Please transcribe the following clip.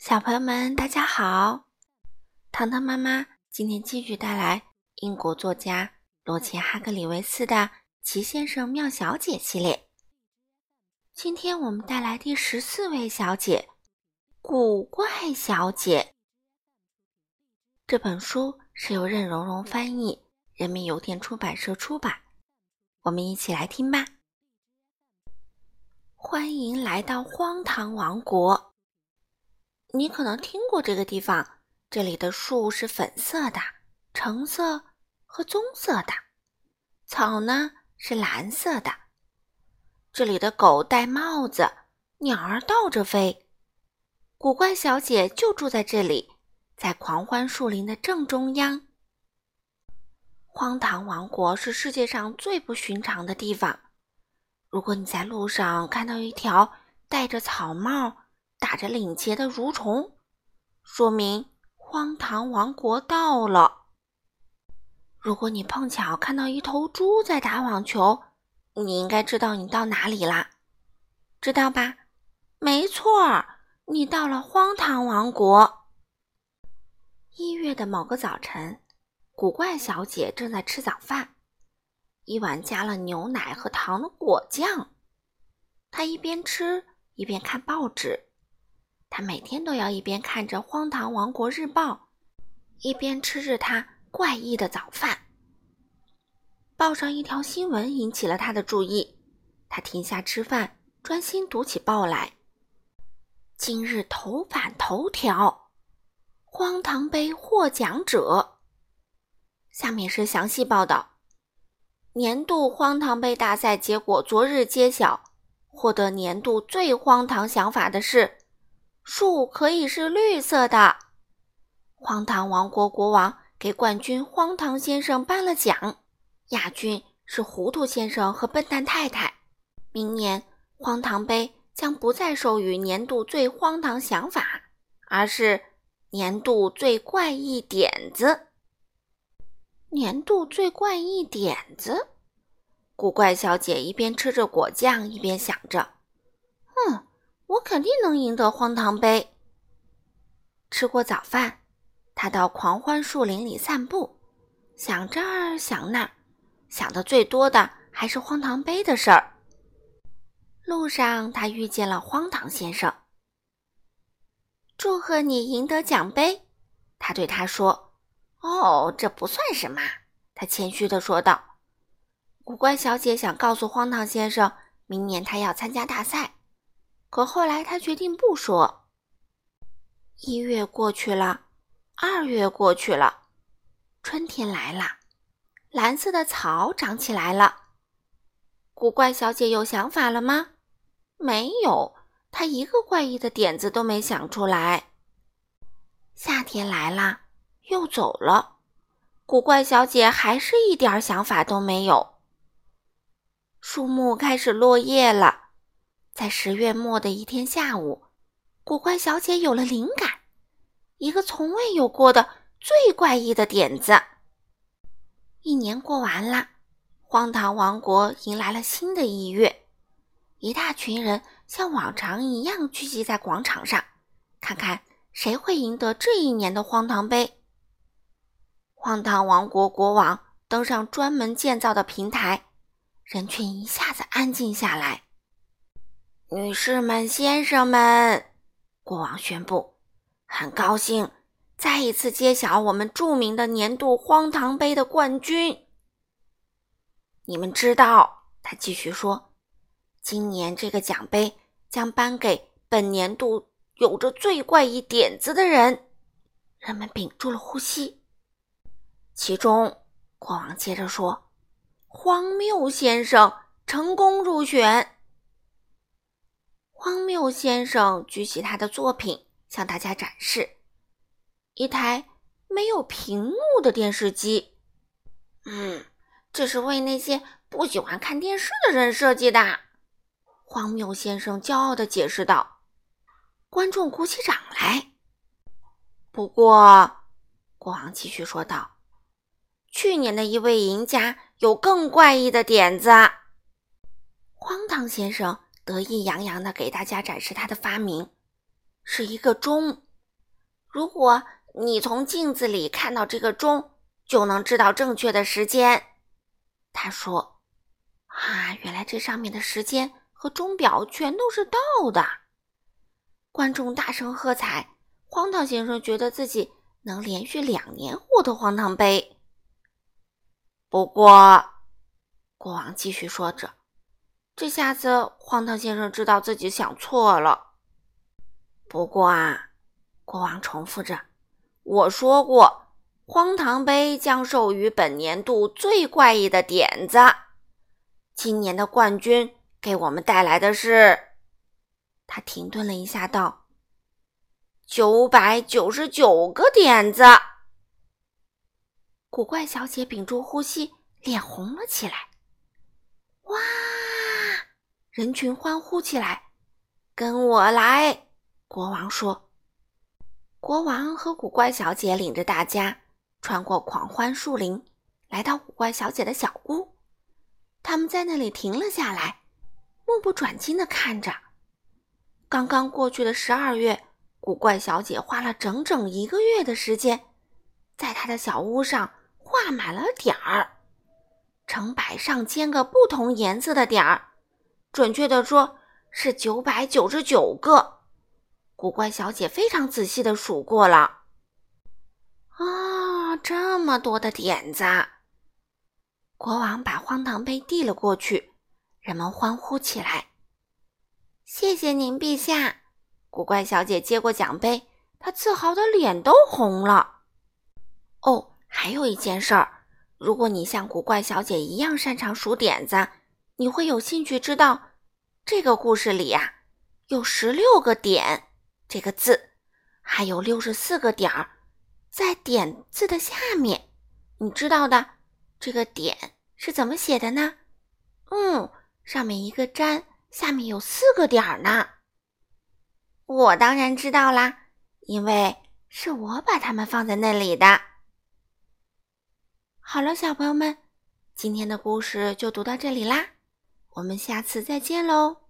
小朋友们，大家好！糖糖妈妈今天继续带来英国作家罗杰·哈格里维斯的《奇先生妙小姐》系列。今天我们带来第十四位小姐——古怪小姐。这本书是由任溶溶翻译，人民邮电出版社出版。我们一起来听吧。欢迎来到荒唐王国。你可能听过这个地方，这里的树是粉色的、橙色和棕色的，草呢是蓝色的。这里的狗戴帽子，鸟儿倒着飞。古怪小姐就住在这里，在狂欢树林的正中央。荒唐王国是世界上最不寻常的地方。如果你在路上看到一条戴着草帽，打着领结的蠕虫，说明荒唐王国到了。如果你碰巧看到一头猪在打网球，你应该知道你到哪里啦，知道吧？没错，你到了荒唐王国。一月的某个早晨，古怪小姐正在吃早饭，一碗加了牛奶和糖的果酱。她一边吃一边看报纸。他每天都要一边看着《荒唐王国日报》，一边吃着他怪异的早饭。报上一条新闻引起了他的注意，他停下吃饭，专心读起报来。今日头版头条：荒唐杯获奖者。下面是详细报道：年度荒唐杯大赛结果昨日揭晓，获得年度最荒唐想法的是。树可以是绿色的。荒唐王国国王给冠军荒唐先生颁了奖，亚军是糊涂先生和笨蛋太太。明年荒唐杯将不再授予年度最荒唐想法，而是年度最怪异点子。年度最怪异点子，古怪小姐一边吃着果酱，一边想着：“嗯。”我肯定能赢得荒唐杯。吃过早饭，他到狂欢树林里散步，想这儿想那儿，想的最多的还是荒唐杯的事儿。路上，他遇见了荒唐先生。祝贺你赢得奖杯，他对他说：“哦，这不算什么。”他谦虚地说道。古怪小姐想告诉荒唐先生，明年他要参加大赛。可后来，他决定不说。一月过去了，二月过去了，春天来了，蓝色的草长起来了。古怪小姐有想法了吗？没有，她一个怪异的点子都没想出来。夏天来了，又走了，古怪小姐还是一点想法都没有。树木开始落叶了。在十月末的一天下午，古怪小姐有了灵感，一个从未有过的最怪异的点子。一年过完了，荒唐王国迎来了新的一月，一大群人像往常一样聚集在广场上，看看谁会赢得这一年的荒唐杯。荒唐王国国王登上专门建造的平台，人群一下子安静下来。女士们、先生们，国王宣布，很高兴再一次揭晓我们著名的年度荒唐杯的冠军。你们知道，他继续说，今年这个奖杯将颁给本年度有着最怪异点子的人。人们屏住了呼吸。其中，国王接着说，荒谬先生成功入选。荒谬先生举起他的作品，向大家展示一台没有屏幕的电视机。嗯，这是为那些不喜欢看电视的人设计的。荒谬先生骄傲地解释道。观众鼓起掌来。不过，国王继续说道：“去年的一位赢家有更怪异的点子。”荒唐先生。得意洋洋地给大家展示他的发明，是一个钟。如果你从镜子里看到这个钟，就能知道正确的时间。”他说：“啊，原来这上面的时间和钟表全都是倒的。”观众大声喝彩。荒唐先生觉得自己能连续两年获得荒唐杯。不过，国王继续说着，这下子荒唐先生知道自己想错了。不过啊，国王重复着：“我说过，荒唐杯将授予本年度最怪异的点子。今年的冠军给我们带来的是……”他停顿了一下，道。九百九十九个点子，古怪小姐屏住呼吸，脸红了起来。人群欢呼起来。跟我来，国王说。国王和古怪小姐领着大家穿过狂欢树林，来到古怪小姐的小屋。他们在那里停了下来，目不转睛的看着。刚刚过去的十二月。古怪小姐花了整整一个月的时间，在她的小屋上画满了点儿，成百上千个不同颜色的点儿，准确的说是九百九十九个。古怪小姐非常仔细的数过了。啊，这么多的点子！国王把荒唐杯递了过去，人们欢呼起来。谢谢您，陛下。古怪小姐接过奖杯，她自豪的脸都红了。哦，还有一件事儿，如果你像古怪小姐一样擅长数点子，你会有兴趣知道这个故事里呀有十六个点这个字，还有六十四个点儿在点字的下面。你知道的，这个点是怎么写的呢？嗯，上面一个粘，下面有四个点儿呢。我当然知道啦，因为是我把它们放在那里的。好了，小朋友们，今天的故事就读到这里啦，我们下次再见喽。